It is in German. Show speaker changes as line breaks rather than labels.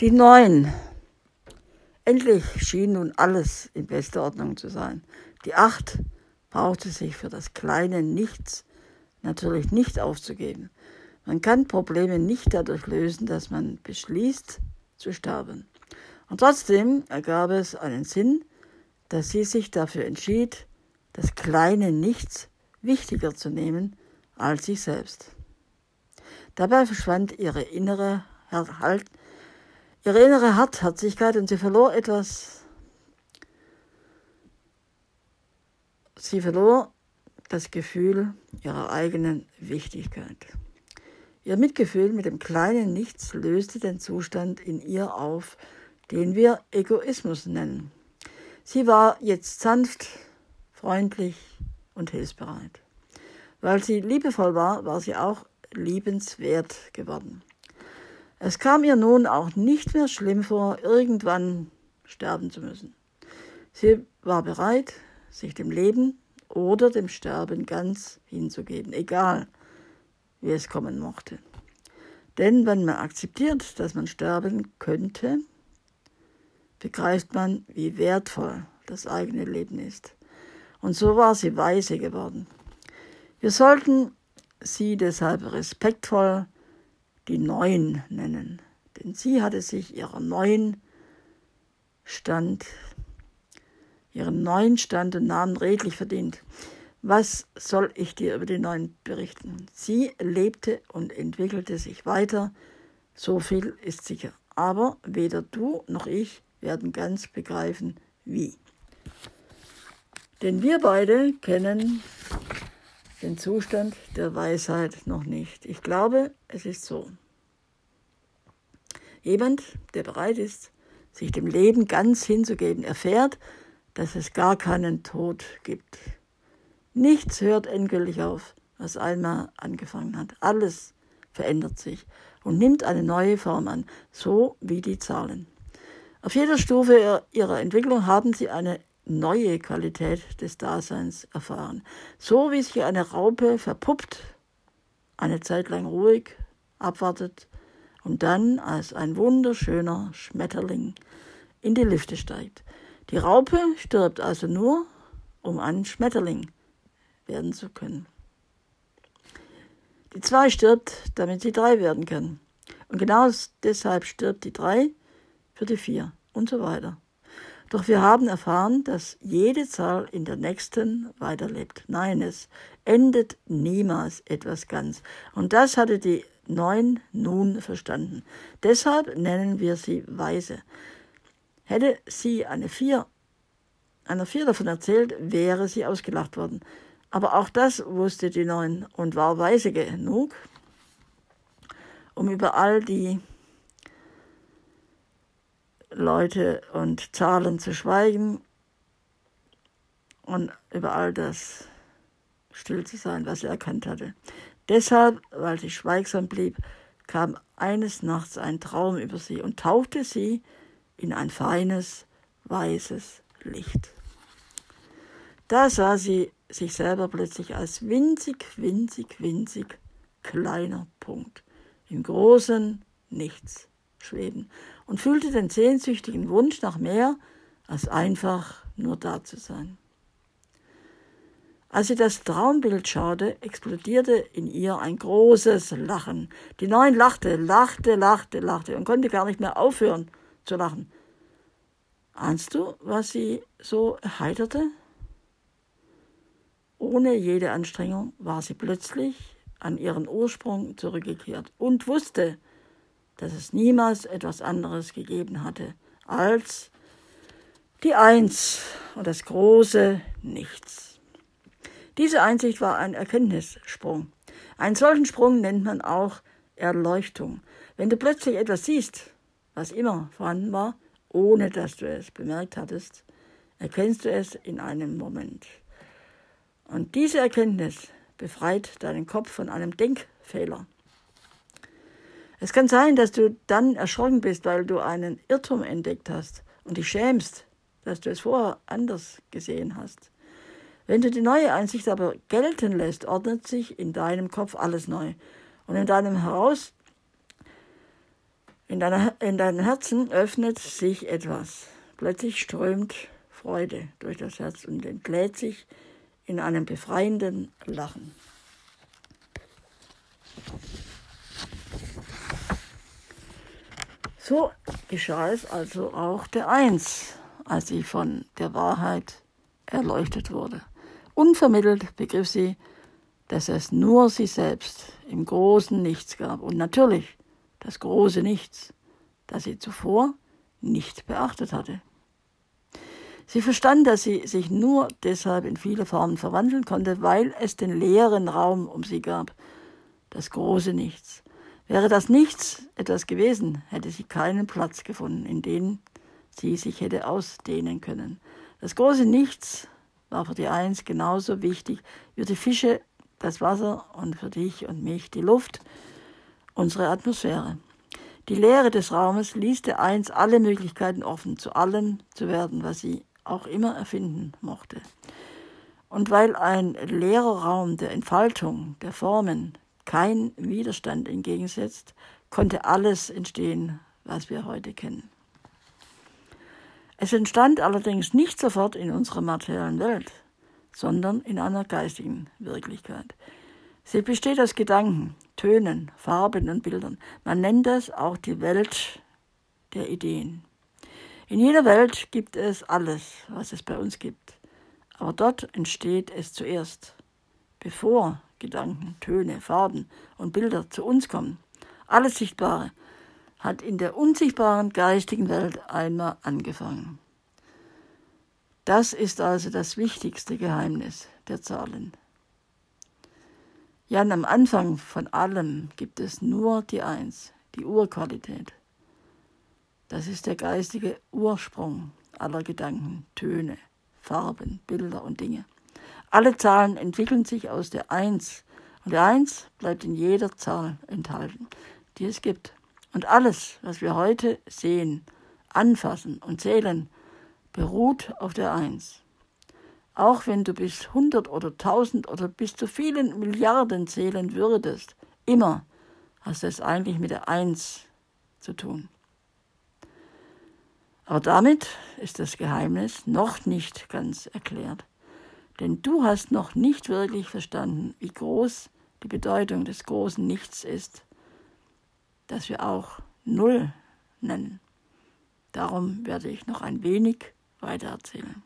Die Neun. Endlich schien nun alles in bester Ordnung zu sein. Die Acht brauchte sich für das kleine Nichts natürlich nicht aufzugeben. Man kann Probleme nicht dadurch lösen, dass man beschließt zu sterben. Und trotzdem ergab es einen Sinn, dass sie sich dafür entschied, das kleine Nichts wichtiger zu nehmen als sich selbst. Dabei verschwand ihre innere, halt, ihre innere Hartherzigkeit und sie verlor etwas. Sie verlor das Gefühl ihrer eigenen Wichtigkeit. Ihr Mitgefühl mit dem kleinen Nichts löste den Zustand in ihr auf, den wir Egoismus nennen. Sie war jetzt sanft, freundlich und hilfsbereit. Weil sie liebevoll war, war sie auch liebenswert geworden. Es kam ihr nun auch nicht mehr schlimm vor, irgendwann sterben zu müssen. Sie war bereit, sich dem Leben oder dem Sterben ganz hinzugeben, egal wie es kommen mochte. Denn wenn man akzeptiert, dass man sterben könnte, begreift man, wie wertvoll das eigene Leben ist. Und so war sie weise geworden. Wir sollten sie deshalb respektvoll die Neuen nennen, denn sie hatte sich ihrer neuen Stand, ihren neuen Stand und Namen redlich verdient. Was soll ich dir über die Neuen berichten? Sie lebte und entwickelte sich weiter, so viel ist sicher. Aber weder du noch ich werden ganz begreifen, wie. Denn wir beide kennen den Zustand der Weisheit noch nicht. Ich glaube, es ist so. Jemand, der bereit ist, sich dem Leben ganz hinzugeben, erfährt, dass es gar keinen Tod gibt. Nichts hört endgültig auf, was einmal angefangen hat. Alles verändert sich und nimmt eine neue Form an, so wie die Zahlen. Auf jeder Stufe ihrer Entwicklung haben sie eine neue Qualität des Daseins erfahren. So wie sich eine Raupe verpuppt, eine Zeit lang ruhig abwartet und dann als ein wunderschöner Schmetterling in die Lüfte steigt. Die Raupe stirbt also nur, um ein Schmetterling werden zu können. Die zwei stirbt, damit sie drei werden kann. Und genau deshalb stirbt die drei für die vier und so weiter. Doch wir haben erfahren, dass jede Zahl in der nächsten weiterlebt. Nein, es endet niemals etwas ganz. Und das hatte die Neun nun verstanden. Deshalb nennen wir sie weise. Hätte sie eine Vier, einer Vier davon erzählt, wäre sie ausgelacht worden. Aber auch das wusste die Neun und war weise genug, um über all die Leute und Zahlen zu schweigen und über all das still zu sein, was er erkannt hatte. Deshalb, weil sie schweigsam blieb, kam eines Nachts ein Traum über sie und tauchte sie in ein feines, weißes Licht. Da sah sie sich selber plötzlich als winzig, winzig, winzig kleiner Punkt im großen Nichts schweben und fühlte den sehnsüchtigen Wunsch nach mehr, als einfach nur da zu sein. Als sie das Traumbild schaute, explodierte in ihr ein großes Lachen. Die Neun lachte, lachte, lachte, lachte und konnte gar nicht mehr aufhören zu lachen. Ahnst du, was sie so erheiterte? Ohne jede Anstrengung war sie plötzlich an ihren Ursprung zurückgekehrt und wusste, dass es niemals etwas anderes gegeben hatte als die Eins und das große Nichts. Diese Einsicht war ein Erkenntnissprung. Einen solchen Sprung nennt man auch Erleuchtung. Wenn du plötzlich etwas siehst, was immer vorhanden war, ohne dass du es bemerkt hattest, erkennst du es in einem Moment. Und diese Erkenntnis befreit deinen Kopf von einem Denkfehler. Es kann sein, dass du dann erschrocken bist, weil du einen Irrtum entdeckt hast und dich schämst, dass du es vorher anders gesehen hast. Wenn du die neue Einsicht aber gelten lässt, ordnet sich in deinem Kopf alles neu. Und in deinem Heraus, In, deiner, in deinem Herzen öffnet sich etwas. Plötzlich strömt Freude durch das Herz und entlädt sich in einem befreienden Lachen. So geschah es also auch der Eins, als sie von der Wahrheit erleuchtet wurde. Unvermittelt begriff sie, dass es nur sie selbst im großen Nichts gab und natürlich das große Nichts, das sie zuvor nicht beachtet hatte. Sie verstand, dass sie sich nur deshalb in viele Formen verwandeln konnte, weil es den leeren Raum um sie gab, das große Nichts. Wäre das Nichts etwas gewesen, hätte sie keinen Platz gefunden, in den sie sich hätte ausdehnen können. Das große Nichts war für die Eins genauso wichtig wie die Fische, das Wasser und für dich und mich die Luft, unsere Atmosphäre. Die Leere des Raumes ließ der Eins alle Möglichkeiten offen, zu allem zu werden, was sie auch immer erfinden mochte. Und weil ein leerer Raum der Entfaltung, der Formen, kein Widerstand entgegensetzt, konnte alles entstehen, was wir heute kennen. Es entstand allerdings nicht sofort in unserer materiellen Welt, sondern in einer geistigen Wirklichkeit. Sie besteht aus Gedanken, Tönen, Farben und Bildern. Man nennt es auch die Welt der Ideen. In jeder Welt gibt es alles, was es bei uns gibt. Aber dort entsteht es zuerst, bevor Gedanken, Töne, Farben und Bilder zu uns kommen. Alles Sichtbare hat in der unsichtbaren geistigen Welt einmal angefangen. Das ist also das wichtigste Geheimnis der Zahlen. Ja, am Anfang von allem gibt es nur die Eins, die Urqualität. Das ist der geistige Ursprung aller Gedanken, Töne, Farben, Bilder und Dinge. Alle Zahlen entwickeln sich aus der Eins und der Eins bleibt in jeder Zahl enthalten, die es gibt. Und alles, was wir heute sehen, anfassen und zählen, beruht auf der Eins. Auch wenn du bis hundert oder tausend oder bis zu vielen Milliarden zählen würdest, immer hast du es eigentlich mit der Eins zu tun. Aber damit ist das Geheimnis noch nicht ganz erklärt. Denn du hast noch nicht wirklich verstanden, wie groß die Bedeutung des großen Nichts ist, das wir auch Null nennen. Darum werde ich noch ein wenig weiter erzählen.